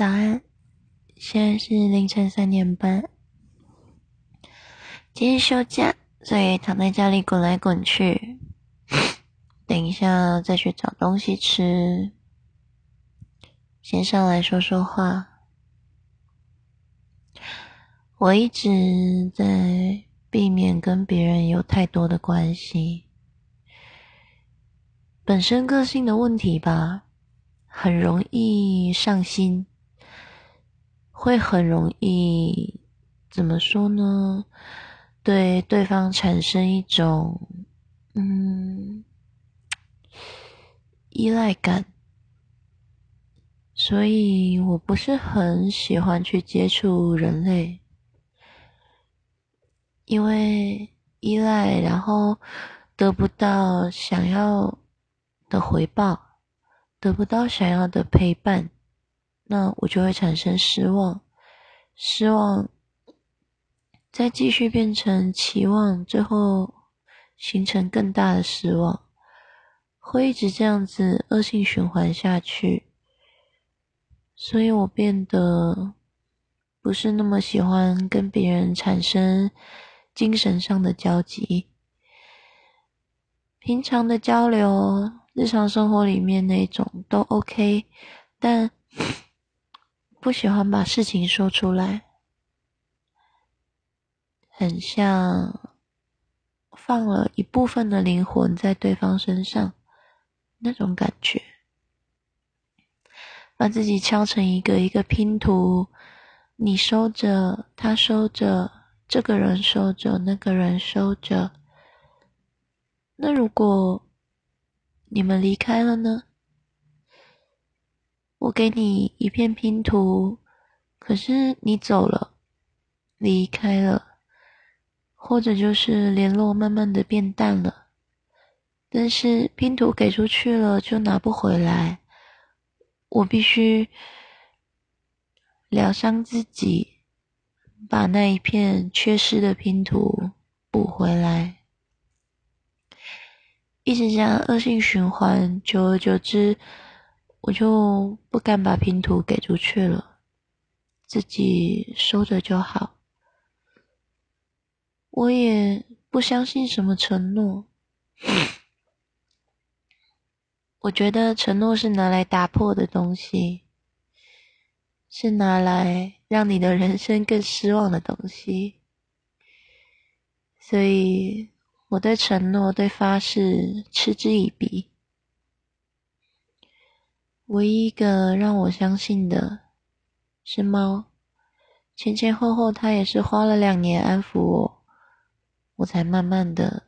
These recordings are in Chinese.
早安，现在是凌晨三点半。今天休假，所以躺在家里滚来滚去。等一下再去找东西吃。先上来说说话。我一直在避免跟别人有太多的关系，本身个性的问题吧，很容易上心。会很容易，怎么说呢？对对方产生一种嗯依赖感，所以我不是很喜欢去接触人类，因为依赖，然后得不到想要的回报，得不到想要的陪伴。那我就会产生失望，失望，再继续变成期望，最后形成更大的失望，会一直这样子恶性循环下去。所以我变得不是那么喜欢跟别人产生精神上的交集，平常的交流，日常生活里面那种都 OK，但。不喜欢把事情说出来，很像放了一部分的灵魂在对方身上那种感觉，把自己敲成一个一个拼图，你收着，他收着，这个人收着，那个人收着。那如果你们离开了呢？我给你一片拼图，可是你走了，离开了，或者就是联络慢慢的变淡了，但是拼图给出去了就拿不回来，我必须疗伤自己，把那一片缺失的拼图补回来，一直这样恶性循环，久而久之。我就不敢把拼图给出去了，自己收着就好。我也不相信什么承诺，我觉得承诺是拿来打破的东西，是拿来让你的人生更失望的东西。所以我对承诺、对发誓嗤之以鼻。唯一一个让我相信的是猫，前前后后它也是花了两年安抚我，我才慢慢的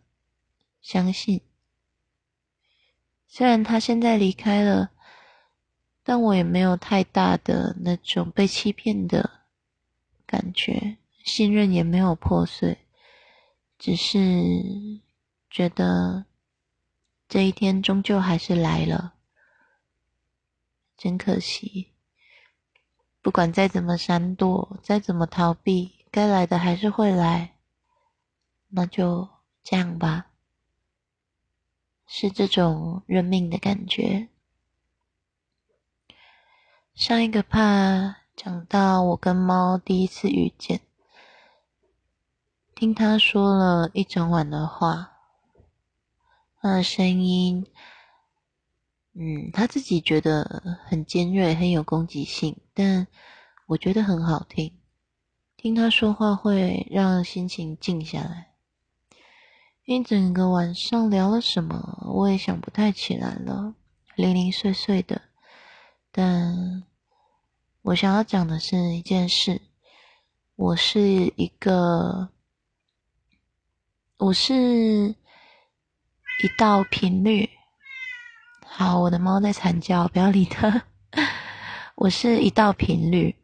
相信。虽然它现在离开了，但我也没有太大的那种被欺骗的感觉，信任也没有破碎，只是觉得这一天终究还是来了。真可惜，不管再怎么闪躲，再怎么逃避，该来的还是会来。那就这样吧，是这种认命的感觉。上一个怕讲到我跟猫第一次遇见，听他说了一整晚的话，他的声音。嗯，他自己觉得很尖锐，很有攻击性，但我觉得很好听。听他说话会让心情静下来。一整个晚上聊了什么，我也想不太起来了，零零碎碎的。但我想要讲的是一件事：我是一个，我是一道频率。好，我的猫在惨叫，不要理它。我是一道频率，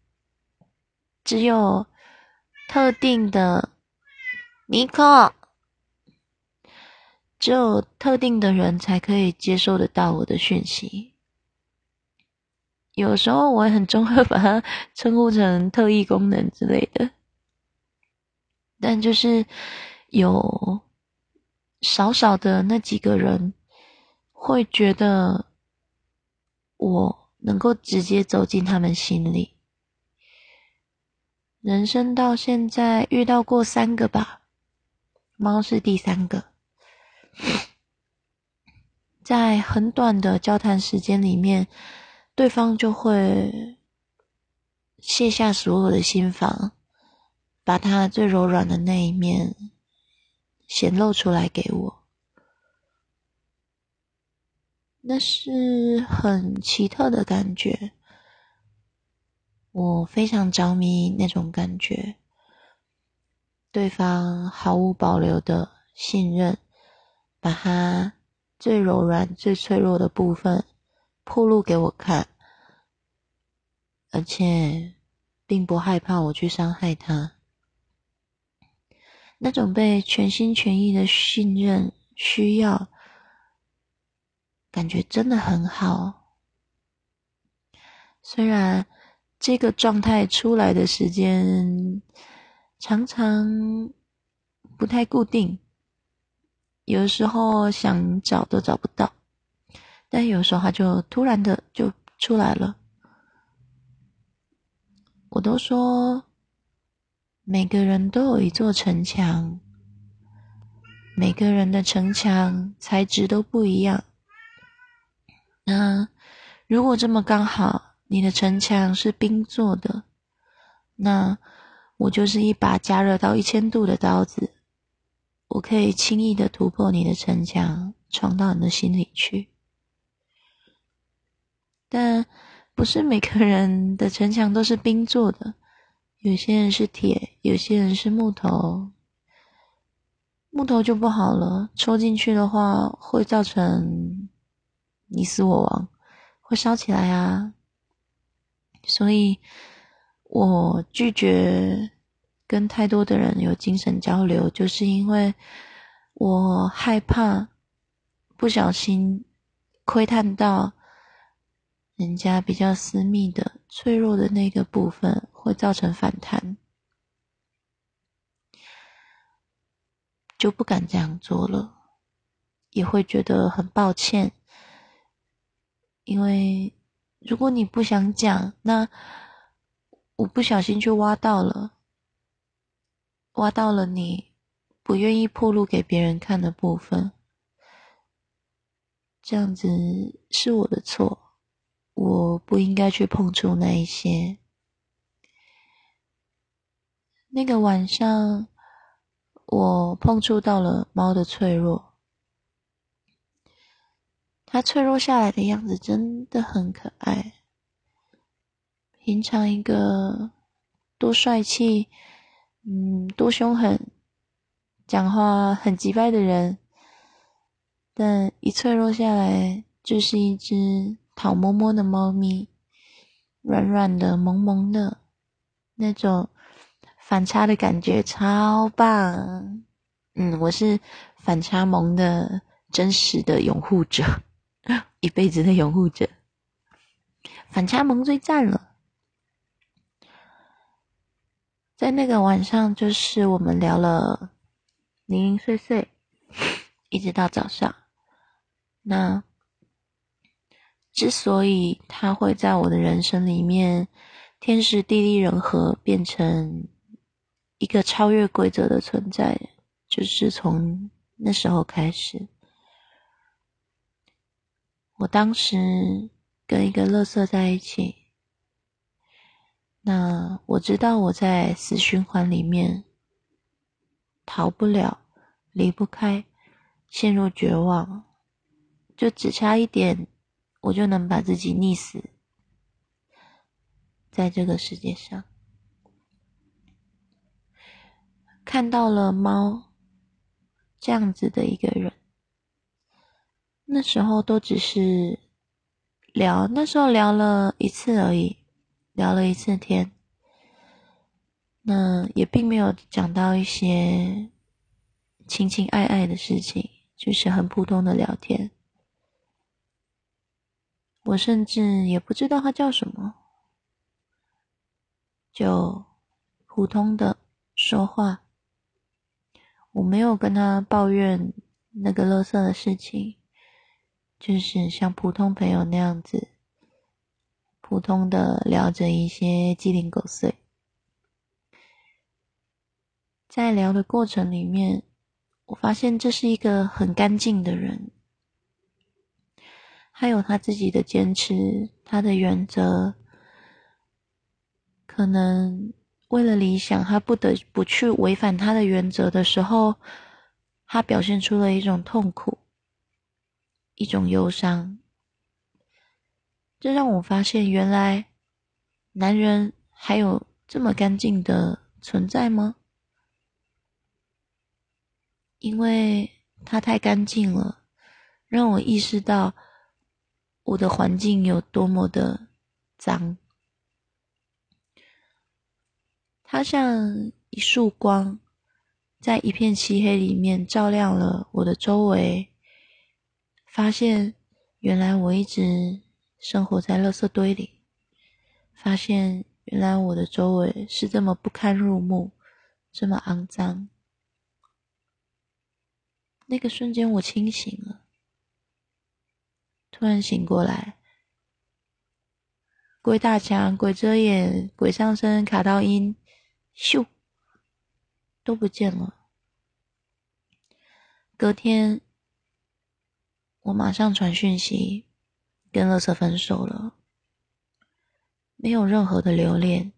只有特定的尼克，只有特定的人才可以接受得到我的讯息。有时候我也很中会把它称呼成特异功能之类的，但就是有少少的那几个人。会觉得我能够直接走进他们心里，人生到现在遇到过三个吧，猫是第三个，在很短的交谈时间里面，对方就会卸下所有的心防，把他最柔软的那一面显露出来给我，那是很奇特的感觉。我非常着迷那种感觉，对方毫无保留的信任，把他最柔软、最脆弱的部分铺露给我看，而且并不害怕我去伤害他。那种被全心全意的信任、需要，感觉真的很好。虽然。这个状态出来的时间常常不太固定，有时候想找都找不到，但有时候它就突然的就出来了。我都说，每个人都有一座城墙，每个人的城墙材质都不一样。那如果这么刚好。你的城墙是冰做的，那我就是一把加热到一千度的刀子，我可以轻易的突破你的城墙，闯到你的心里去。但不是每个人的城墙都是冰做的，有些人是铁，有些人是木头，木头就不好了，戳进去的话会造成你死我亡，会烧起来啊。所以，我拒绝跟太多的人有精神交流，就是因为我害怕不小心窥探到人家比较私密的、脆弱的那个部分，会造成反弹，就不敢这样做了，也会觉得很抱歉，因为。如果你不想讲，那我不小心就挖到了，挖到了你不愿意暴露给别人看的部分，这样子是我的错，我不应该去碰触那一些。那个晚上，我碰触到了猫的脆弱。它脆弱下来的样子真的很可爱。平常一个多帅气、嗯，多凶狠、讲话很急掰的人，但一脆弱下来，就是一只讨摸摸的猫咪，软软的、萌萌的，那种反差的感觉超棒。嗯，我是反差萌的真实的拥护者。一辈子的拥护者，反差萌最赞了。在那个晚上，就是我们聊了零零碎碎，一直到早上。那之所以他会在我的人生里面天时地利人和，变成一个超越规则的存在，就是从那时候开始。我当时跟一个乐色在一起，那我知道我在死循环里面逃不了，离不开，陷入绝望，就只差一点，我就能把自己溺死在这个世界上。看到了猫这样子的一个人。那时候都只是聊，那时候聊了一次而已，聊了一次天，那也并没有讲到一些情情爱爱的事情，就是很普通的聊天。我甚至也不知道他叫什么，就普通的说话，我没有跟他抱怨那个乐色的事情。就是像普通朋友那样子，普通的聊着一些鸡零狗碎。在聊的过程里面，我发现这是一个很干净的人，他有他自己的坚持，他的原则，可能为了理想，他不得不去违反他的原则的时候，他表现出了一种痛苦，一种忧伤。这让我发现，原来男人还有这么干净的存在吗？因为他太干净了，让我意识到我的环境有多么的脏。他像一束光，在一片漆黑里面照亮了我的周围，发现原来我一直生活在垃圾堆里，发现原来我的周围是这么不堪入目，这么肮脏。那个瞬间，我清醒了，突然醒过来，鬼打墙、鬼遮眼、鬼上身、卡到音，咻，都不见了。隔天，我马上传讯息，跟乐色分手了，没有任何的留恋，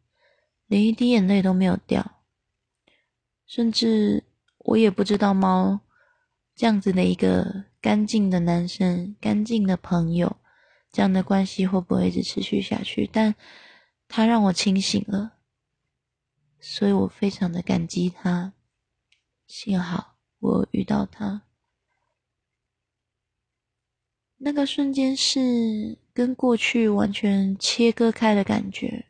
连一滴眼泪都没有掉，甚至我也不知道猫。这样子的一个干净的男生，干净的朋友，这样的关系会不会一直持续下去？但他让我清醒了，所以我非常的感激他。幸好我遇到他，那个瞬间是跟过去完全切割开的感觉，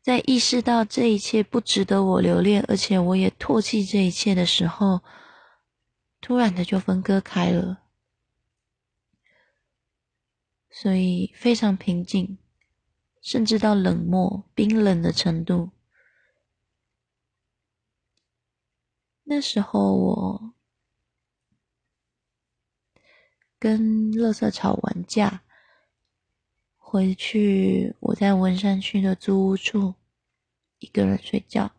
在意识到这一切不值得我留恋，而且我也唾弃这一切的时候。突然的就分割开了，所以非常平静，甚至到冷漠、冰冷的程度。那时候我跟乐色吵完架，回去我在文山区的租屋处一个人睡觉，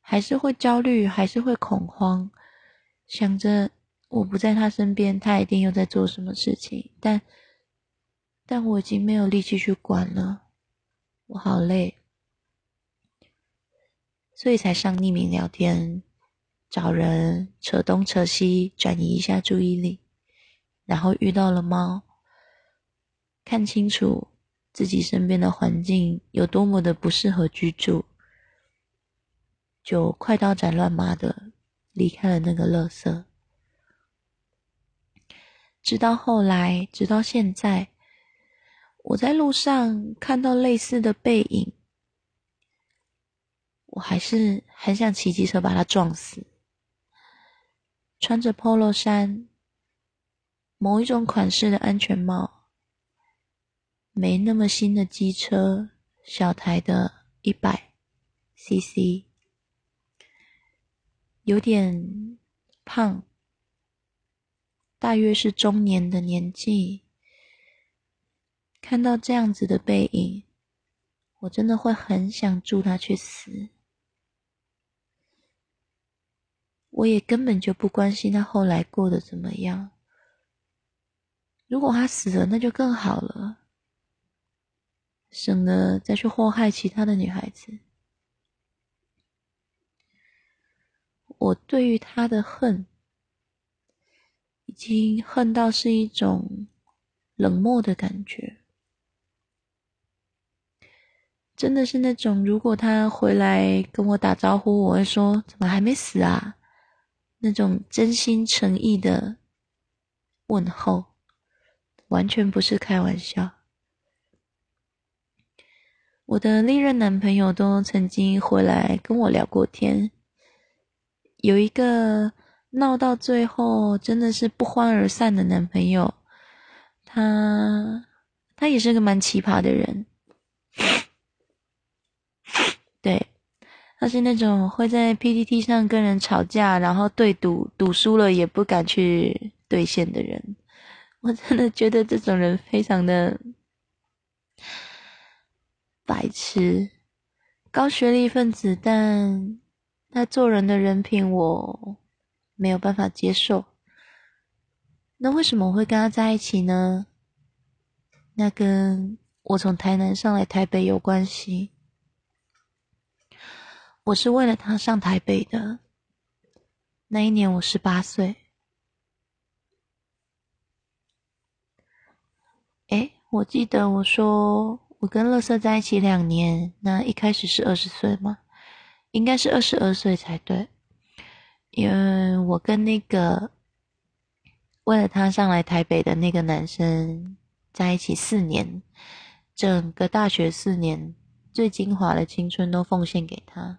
还是会焦虑，还是会恐慌。想着我不在他身边，他一定又在做什么事情。但，但我已经没有力气去管了，我好累，所以才上匿名聊天，找人扯东扯西，转移一下注意力。然后遇到了猫，看清楚自己身边的环境有多么的不适合居住，就快刀斩乱麻的。离开了那个垃圾，直到后来，直到现在，我在路上看到类似的背影，我还是很想骑机车把他撞死。穿着 polo 衫，某一种款式的安全帽，没那么新的机车，小台的一百 cc。有点胖，大约是中年的年纪。看到这样子的背影，我真的会很想助他去死。我也根本就不关心他后来过得怎么样。如果他死了，那就更好了，省得再去祸害其他的女孩子。我对于他的恨，已经恨到是一种冷漠的感觉，真的是那种如果他回来跟我打招呼，我会说怎么还没死啊？那种真心诚意的问候，完全不是开玩笑。我的历任男朋友都曾经回来跟我聊过天。有一个闹到最后真的是不欢而散的男朋友，他他也是个蛮奇葩的人，对，他是那种会在 PPT 上跟人吵架，然后对赌赌输了也不敢去兑现的人，我真的觉得这种人非常的白痴，高学历分子，但。他做人的人品我没有办法接受。那为什么我会跟他在一起呢？那跟我从台南上来台北有关系。我是为了他上台北的。那一年我十八岁。我记得我说我跟乐色在一起两年，那一开始是二十岁吗？应该是二十二岁才对，因为我跟那个为了他上来台北的那个男生在一起四年，整个大学四年最精华的青春都奉献给他。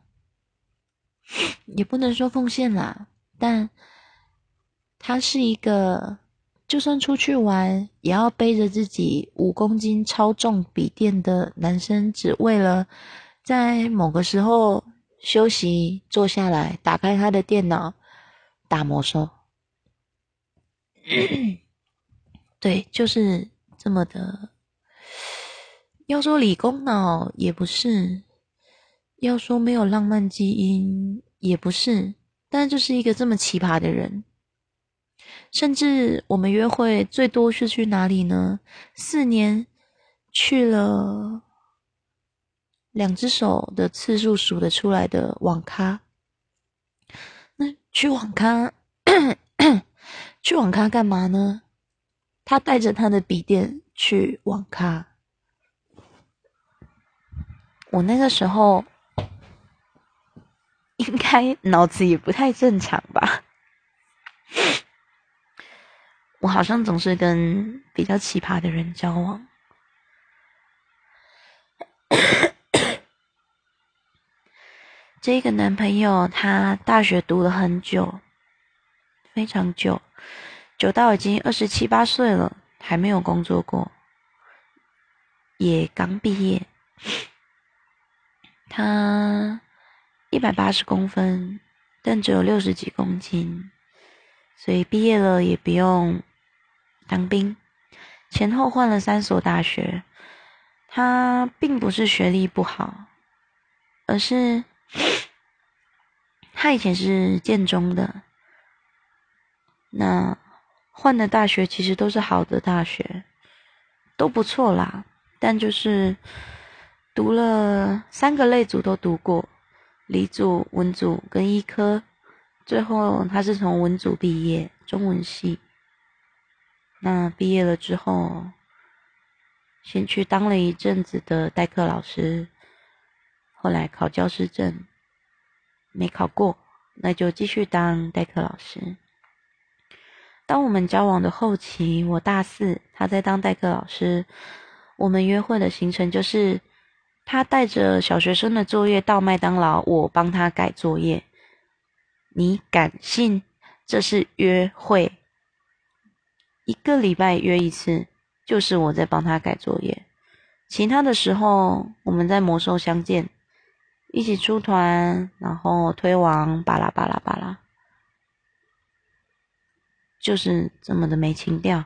也不能说奉献啦，但他是一个，就算出去玩也要背着自己五公斤超重笔电的男生，只为了在某个时候休息坐下来，打开他的电脑打魔兽。对，就是这么的。要说理工脑也不是。要说没有浪漫基因也不是，但就是一个这么奇葩的人。甚至我们约会最多是去哪里呢？四年去了两只手的次数数得出来的网咖。那去网咖，去网咖干嘛呢？他带着他的笔电去网咖。我那个时候。应该脑子也不太正常吧？我好像总是跟比较奇葩的人交往。这个男朋友他大学读了很久，非常久，久到已经二十七八岁了，还没有工作过，也刚毕业。他。一百八十公分，但只有六十几公斤，所以毕业了也不用当兵。前后换了三所大学，他并不是学历不好，而是他以前是建中的，那换的大学其实都是好的大学，都不错啦。但就是读了三个类组都读过。理组、文组跟医科，最后他是从文组毕业，中文系。那毕业了之后，先去当了一阵子的代课老师，后来考教师证，没考过，那就继续当代课老师。当我们交往的后期，我大四，他在当代课老师，我们约会的行程就是。他带着小学生的作业到麦当劳，我帮他改作业。你敢信这是约会？一个礼拜约一次，就是我在帮他改作业。其他的时候，我们在魔兽相见，一起出团，然后推王，巴拉巴拉巴拉，就是这么的没情调，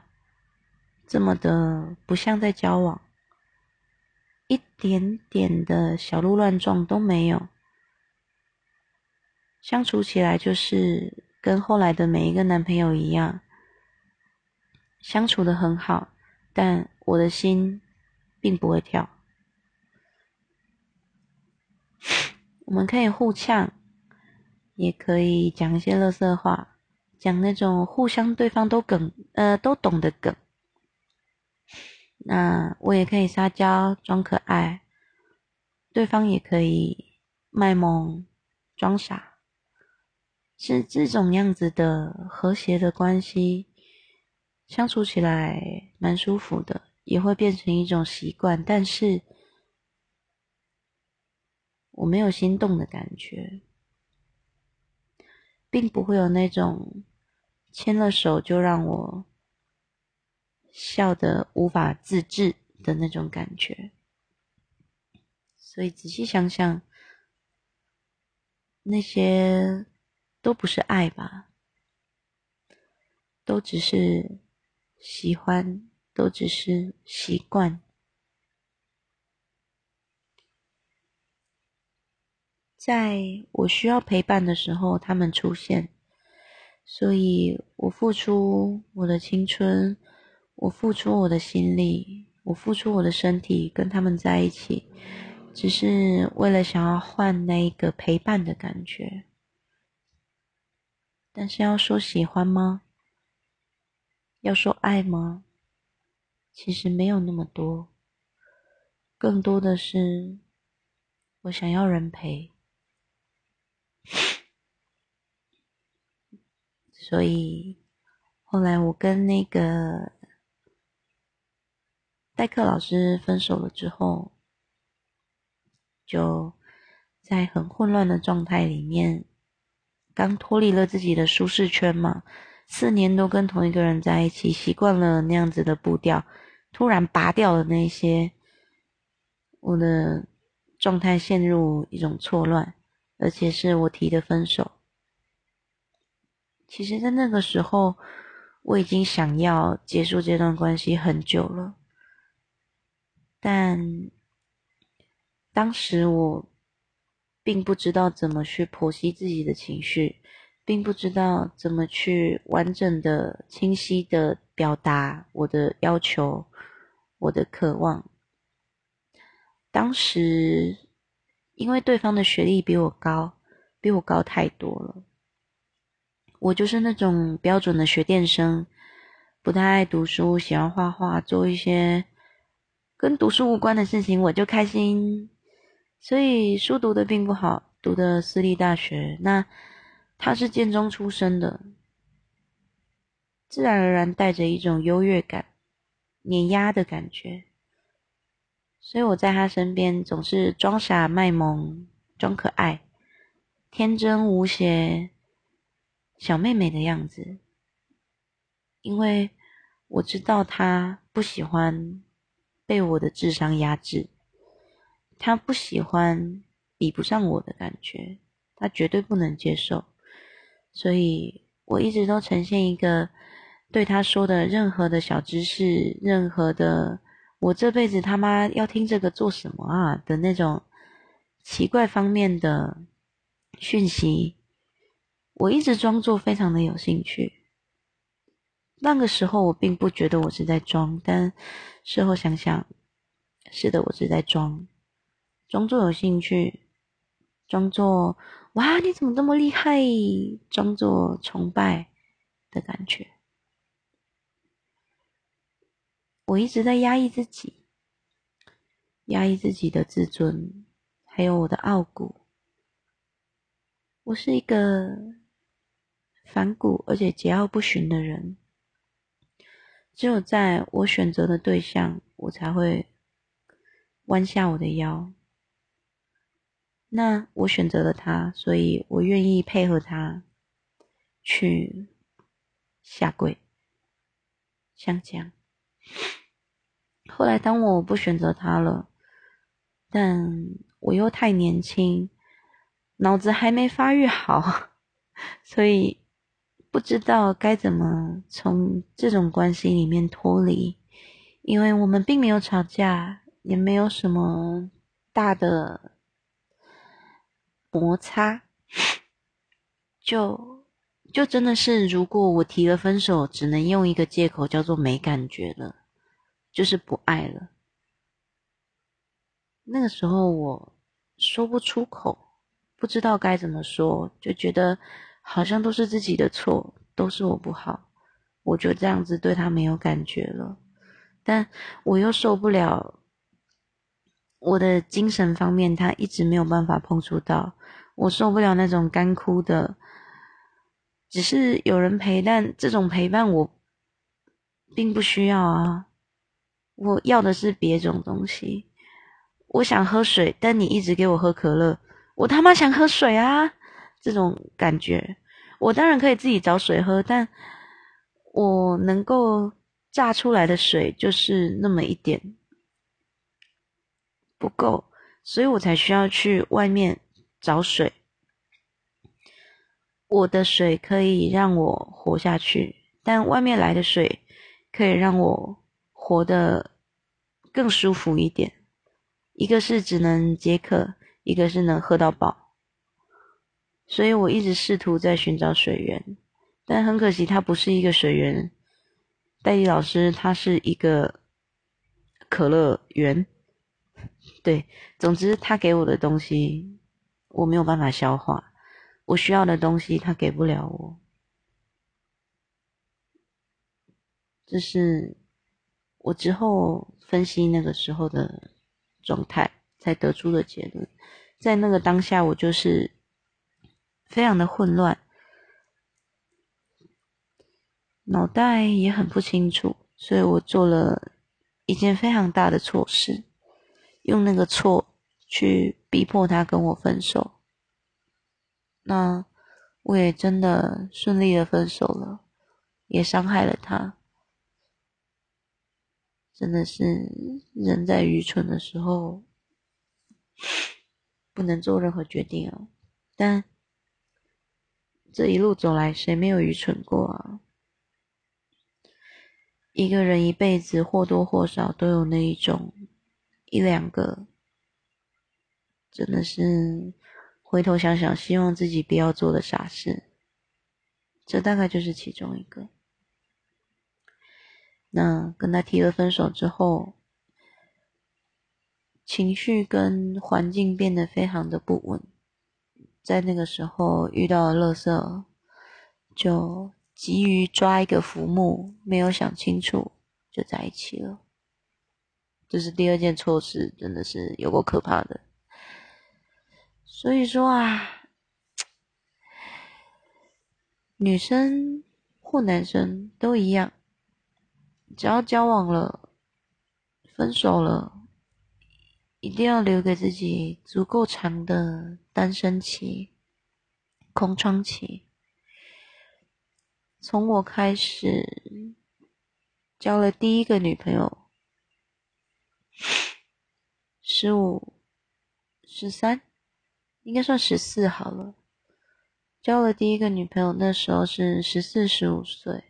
这么的不像在交往。一点点的小鹿乱撞都没有，相处起来就是跟后来的每一个男朋友一样，相处的很好，但我的心并不会跳。我们可以互呛，也可以讲一些乐色话，讲那种互相对方都梗呃都懂的梗。那我也可以撒娇装可爱，对方也可以卖萌装傻，是这种样子的和谐的关系，相处起来蛮舒服的，也会变成一种习惯。但是我没有心动的感觉，并不会有那种牵了手就让我。笑得无法自制的那种感觉，所以仔细想想，那些都不是爱吧，都只是喜欢，都只是习惯。在我需要陪伴的时候，他们出现，所以我付出我的青春，我付出我的心力，我付出我的身体，跟他们在一起，只是为了想要换那一个陪伴的感觉。但是要说喜欢吗？要说爱吗？其实没有那么多，更多的是我想要人陪。所以后来我跟那个代课老师分手了之后，就在很混乱的状态里面，刚脱离了自己的舒适圈嘛，四年都跟同一个人在一起，习惯了那样子的步调，突然拔掉了那些，我的状态陷入一种错乱。而且是我提的分手。其实，在那个时候，我已经想要结束这段关系很久了，但当时我并不知道怎么去剖析自己的情绪，并不知道怎么去完整的、清晰的表达我的要求、我的渴望。当时。因为对方的学历比我高，比我高太多了。我就是那种标准的学电生，不太爱读书，喜欢画画，做一些跟读书无关的事情，我就开心。所以书读的并不好，读的私立大学。那他是建中出身的，自然而然带着一种优越感、碾压的感觉。所以我在他身边总是装傻卖萌、装可爱、天真无邪、小妹妹的样子。因为我知道他不喜欢被我的智商压制，他不喜欢比不上我的感觉，他绝对不能接受。所以我一直都呈现一个对他说的任何的小知识、任何的。我这辈子他妈要听这个做什么啊的那种奇怪方面的讯息，我一直装作非常的有兴趣。那个时候我并不觉得我是在装，但事后想想，是的，我是在装，装作有兴趣，装作哇你怎么这么厉害，装作崇拜的感觉。我一直在压抑自己，压抑自己的自尊，还有我的傲骨。我是一个反骨而且桀骜不驯的人。只有在我选择的对象，我才会弯下我的腰。那我选择了他，所以我愿意配合他去下跪，像这样。后来，当我不选择他了，但我又太年轻，脑子还没发育好，所以不知道该怎么从这种关系里面脱离。因为我们并没有吵架，也没有什么大的摩擦，就就真的是，如果我提了分手，只能用一个借口叫做没感觉了。就是不爱了。那个时候我说不出口，不知道该怎么说，就觉得好像都是自己的错，都是我不好，我就这样子对他没有感觉了。但我又受不了我的精神方面，他一直没有办法碰触到，我受不了那种干枯的，只是有人陪，但这种陪伴我并不需要啊。我要的是别种东西，我想喝水，但你一直给我喝可乐，我他妈想喝水啊！这种感觉，我当然可以自己找水喝，但我能够榨出来的水就是那么一点，不够，所以我才需要去外面找水。我的水可以让我活下去，但外面来的水可以让我。活得更舒服一点，一个是只能解渴，一个是能喝到饱，所以我一直试图在寻找水源，但很可惜，它不是一个水源。戴丽老师，他是一个可乐园。对，总之他给我的东西，我没有办法消化。我需要的东西，他给不了我。这是我之后分析那个时候的状态才得出的结论。在那个当下，我就是非常的混乱，脑袋也很不清楚，所以我做了一件非常大的错事，用那个错去逼迫他跟我分手。那我也真的顺利的分手了，也伤害了他。真的是人在愚蠢的时候不能做任何决定啊！但这一路走来，谁没有愚蠢过啊？一个人一辈子或多或少都有那一种一两个，真的是。回头想想，希望自己不要做的傻事，这大概就是其中一个。那跟他提了分手之后，情绪跟环境变得非常的不稳，在那个时候遇到了垃圾，就急于抓一个浮木，没有想清楚就在一起了。这是第二件错事，真的是有够可怕的。所以说啊，女生或男生都一样，只要交往了、分手了，一定要留给自己足够长的单身期、空窗期。从我开始交了第一个女朋友，十五、十三。应该算十四好了。交了第一个女朋友，那时候是十四十五岁，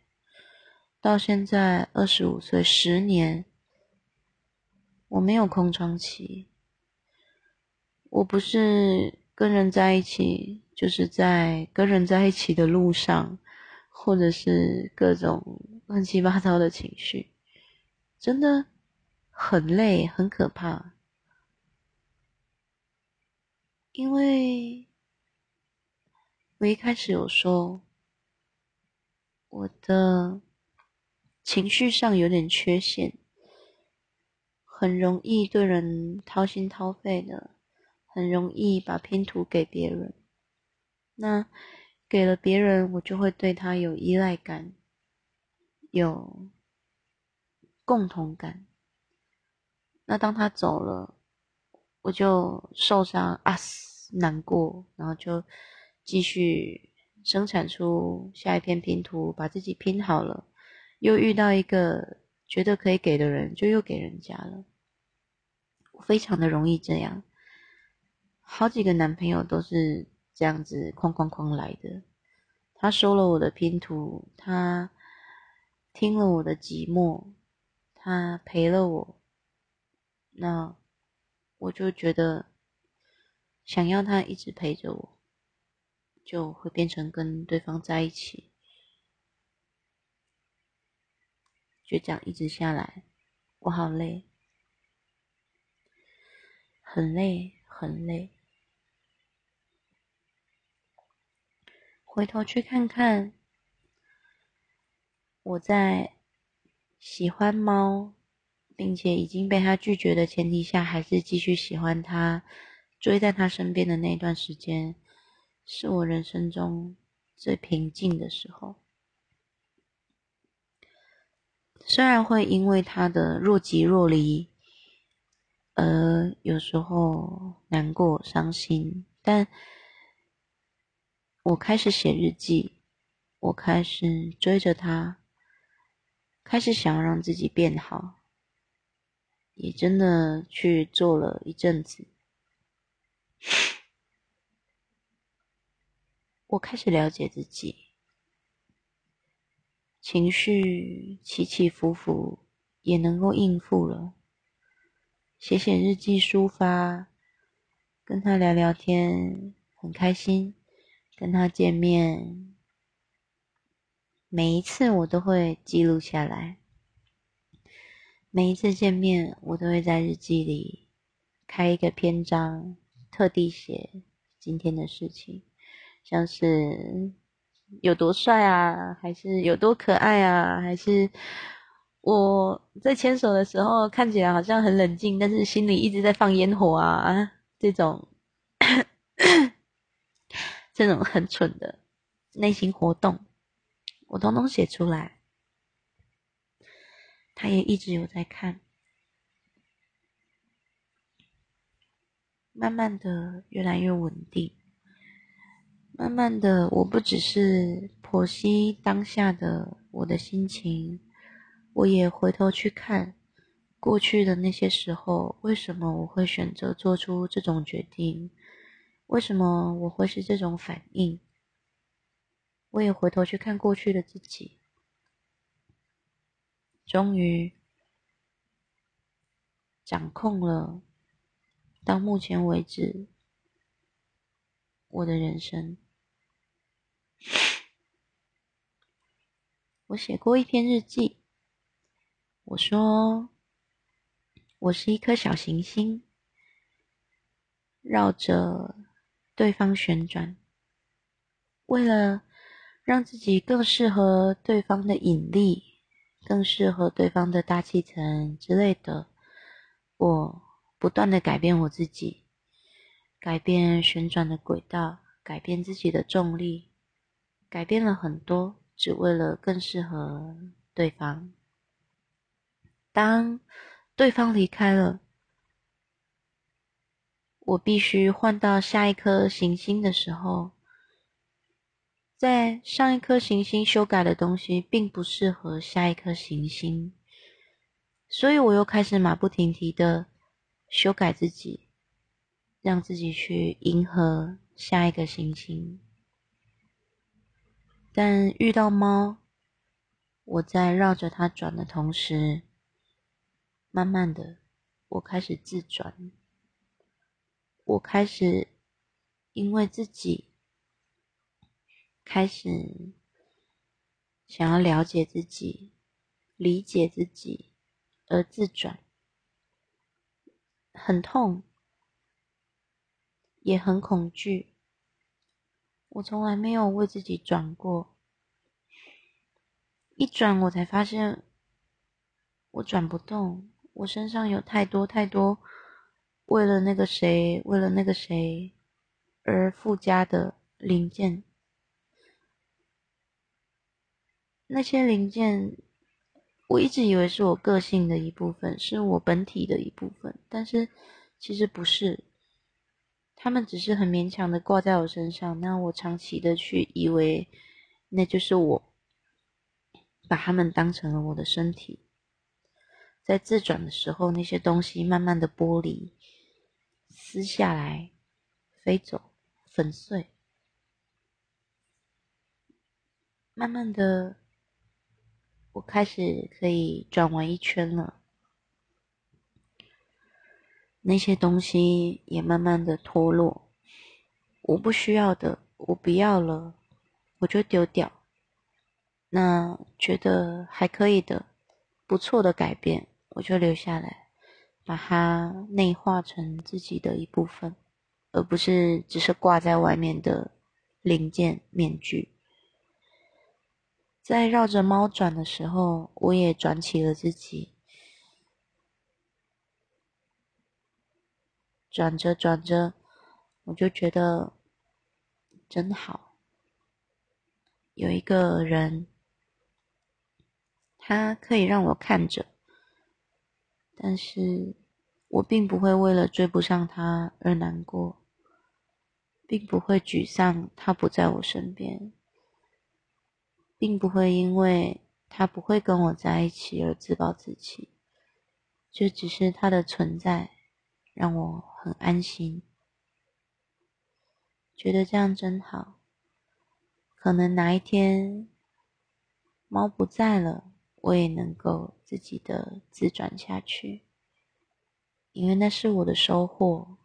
到现在二十五岁，十年，我没有空窗期。我不是跟人在一起，就是在跟人在一起的路上，或者是各种乱七八糟的情绪，真的很累，很可怕。因为我一开始有说，我的情绪上有点缺陷，很容易对人掏心掏肺的，很容易把拼图给别人。那给了别人，我就会对他有依赖感，有共同感。那当他走了，我就受伤啊，难过，然后就继续生产出下一片拼图，把自己拼好了，又遇到一个觉得可以给的人，就又给人家了。我非常的容易这样，好几个男朋友都是这样子哐哐哐来的。他收了我的拼图，他听了我的寂寞，他陪了我，那。我就觉得，想要他一直陪着我，就会变成跟对方在一起。就这样一直下来，我好累，很累，很累。回头去看看，我在喜欢猫。并且已经被他拒绝的前提下，还是继续喜欢他，追在他身边的那段时间，是我人生中最平静的时候。虽然会因为他的若即若离，而有时候难过、伤心，但我开始写日记，我开始追着他，开始想要让自己变好。也真的去做了一阵子，我开始了解自己，情绪起起伏伏也能够应付了，写写日记抒发，跟他聊聊天很开心，跟他见面，每一次我都会记录下来。每一次见面，我都会在日记里开一个篇章，特地写今天的事情，像是有多帅啊，还是有多可爱啊，还是我在牵手的时候看起来好像很冷静，但是心里一直在放烟火啊，这种 这种很蠢的内心活动，我统统写出来。他也一直有在看，慢慢的越来越稳定，慢慢的，我不只是剖析当下的我的心情，我也回头去看过去的那些时候，为什么我会选择做出这种决定？为什么我会是这种反应？我也回头去看过去的自己。终于掌控了到目前为止我的人生。我写过一篇日记，我说我是一颗小行星，绕着对方旋转，为了让自己更适合对方的引力。更适合对方的大气层之类的，我不断的改变我自己，改变旋转的轨道，改变自己的重力，改变了很多，只为了更适合对方。当对方离开了，我必须换到下一颗行星的时候。在上一颗行星修改的东西，并不适合下一颗行星，所以我又开始马不停蹄的修改自己，让自己去迎合下一个行星。但遇到猫，我在绕着它转的同时，慢慢的，我开始自转，我开始因为自己。开始想要了解自己、理解自己而自转，很痛，也很恐惧。我从来没有为自己转过，一转我才发现我转不动。我身上有太多太多为了那个谁、为了那个谁而附加的零件。那些零件，我一直以为是我个性的一部分，是我本体的一部分，但是其实不是。他们只是很勉强的挂在我身上，那我长期的去以为那就是我，把他们当成了我的身体。在自转的时候，那些东西慢慢的剥离、撕下来、飞走、粉碎，慢慢的。我开始可以转完一圈了，那些东西也慢慢的脱落。我不需要的，我不要了，我就丢掉。那觉得还可以的、不错的改变，我就留下来，把它内化成自己的一部分，而不是只是挂在外面的零件面具。在绕着猫转的时候，我也转起了自己。转着转着，我就觉得真好。有一个人，他可以让我看着，但是我并不会为了追不上他而难过，并不会沮丧他不在我身边。并不会因为他不会跟我在一起而自暴自弃，就只是他的存在让我很安心，觉得这样真好。可能哪一天猫不在了，我也能够自己的自转下去，因为那是我的收获。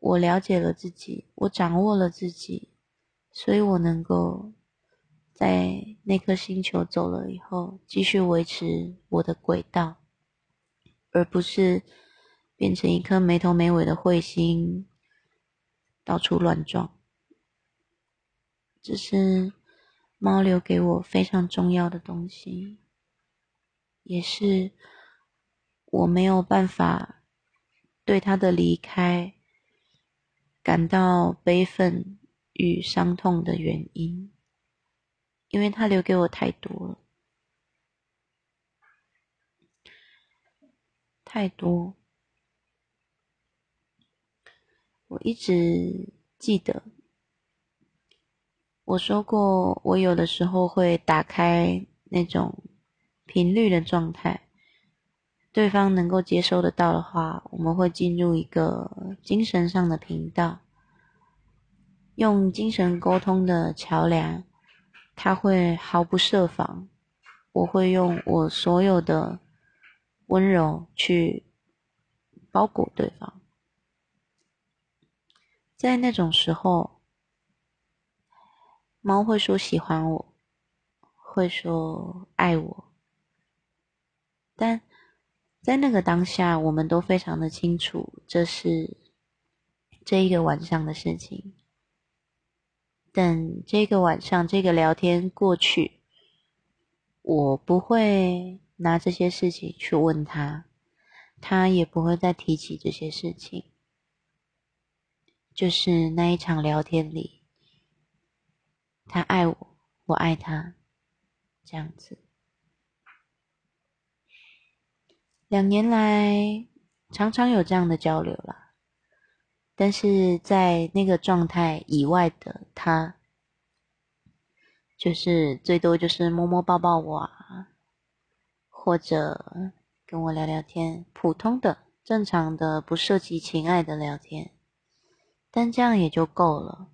我了解了自己，我掌握了自己，所以我能够在那颗星球走了以后，继续维持我的轨道，而不是变成一颗没头没尾的彗星，到处乱撞。这是猫留给我非常重要的东西，也是我没有办法对它的离开感到悲愤与伤痛的原因，因为他留给我太多了，太多。我一直记得。我说过，我有的时候会打开那种频率的状态，对方能够接收得到的话，我们会进入一个精神上的频道，用精神沟通的桥梁，他会毫不设防，我会用我所有的温柔去包裹对方，在那种时候。猫会说喜欢我，会说爱我，但在那个当下，我们都非常的清楚，这是这一个晚上的事情。等这个晚上这个聊天过去，我不会拿这些事情去问他，他也不会再提起这些事情。就是那一场聊天里。他爱我，我爱他，这样子。两年来常常有这样的交流啦，但是在那个状态以外的他，就是最多就是摸摸抱抱我啊，或者跟我聊聊天，普通的、正常的、不涉及情爱的聊天，但这样也就够了。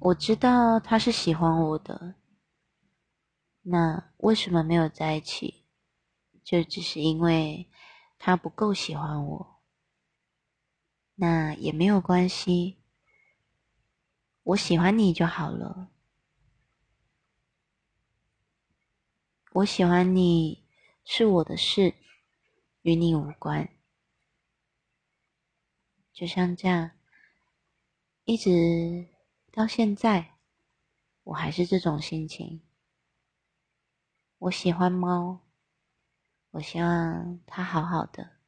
我知道他是喜欢我的，那为什么没有在一起？就只是因为他不够喜欢我。那也没有关系，我喜欢你就好了。我喜欢你是我的事，与你无关。就像这样，一直。到现在，我还是这种心情。我喜欢猫，我希望它好好的，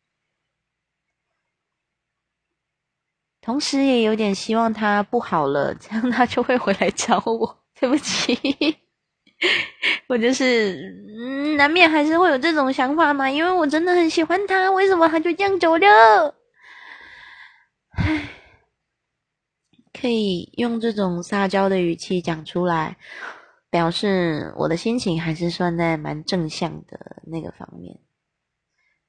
同时也有点希望他不好了，这样他就会回来找我。对不起，我就是难免还是会有这种想法嘛，因为我真的很喜欢他，为什么他就这样走了？唉。可以用这种撒娇的语气讲出来，表示我的心情还是算在蛮正向的那个方面。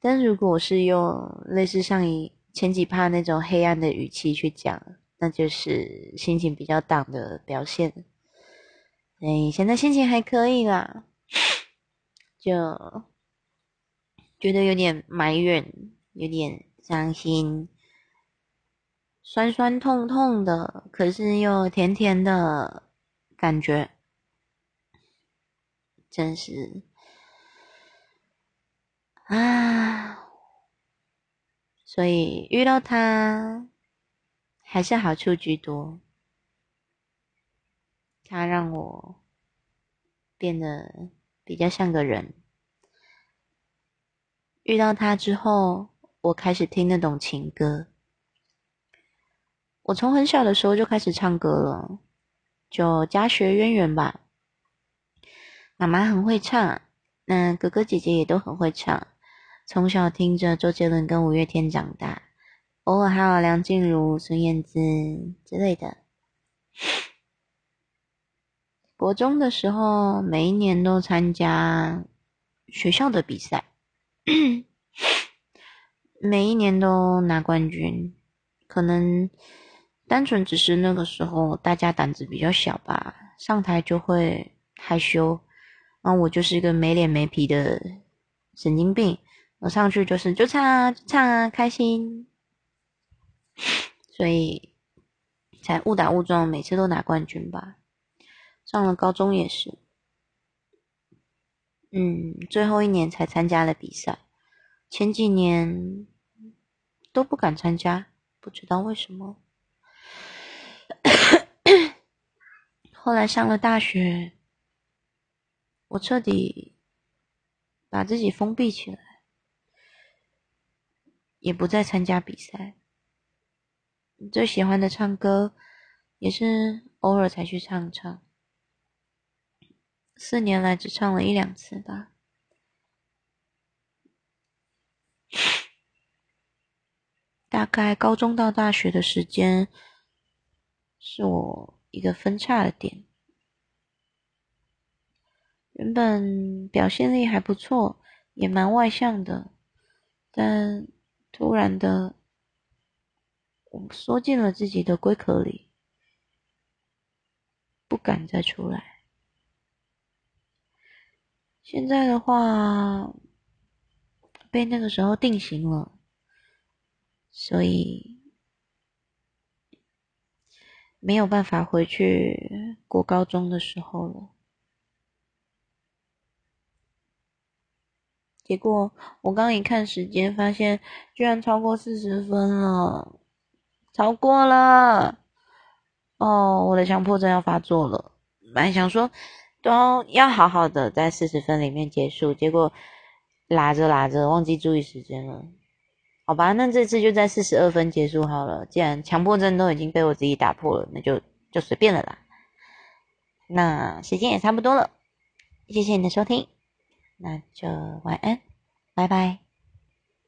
但如果是用类似上一前几趴那种黑暗的语气去讲，那就是心情比较荡的表现。哎，现在心情还可以啦，就觉得有点埋怨，有点伤心。酸酸痛痛的，可是又甜甜的感觉，真是啊！所以遇到他还是好处居多，他让我变得比较像个人。遇到他之后，我开始听得懂情歌。我从很小的时候就开始唱歌了，就家学渊源吧。妈妈很会唱，那哥哥姐姐也都很会唱。从小听着周杰伦跟五月天长大，偶尔还有梁静茹、孙燕姿之类的。国中的时候，每一年都参加学校的比赛，每一年都拿冠军，可能。单纯只是那个时候大家胆子比较小吧，上台就会害羞，然后我就是一个没脸没皮的神经病，我上去就是就唱啊唱啊开心，所以才误打误撞，每次都拿冠军吧。上了高中也是，嗯，最后一年才参加了比赛，前几年都不敢参加，不知道为什么。后来上了大学，我彻底把自己封闭起来。也不再参加比赛。最喜欢的唱歌，也是偶尔才去唱唱。四年来只唱了一两次吧。大概高中到大学的时间，是我一个分叉的点。原本表现力还不错，也蛮外向的，但。突然的，我缩进了自己的龟壳里，不敢再出来。现在的话，被那个时候定型了，所以没有办法回去过高中的时候了。结果我刚一看时间，发现居然超过四十分了，超过了！哦，我的强迫症要发作了。本来想说都要好好的在四十分里面结束，结果拉着拉着忘记注意时间了。好吧，那这次就在四十二分结束好了。既然强迫症都已经被我自己打破了，那就就随便了啦。那时间也差不多了，谢谢你的收听。那就晚安，拜拜。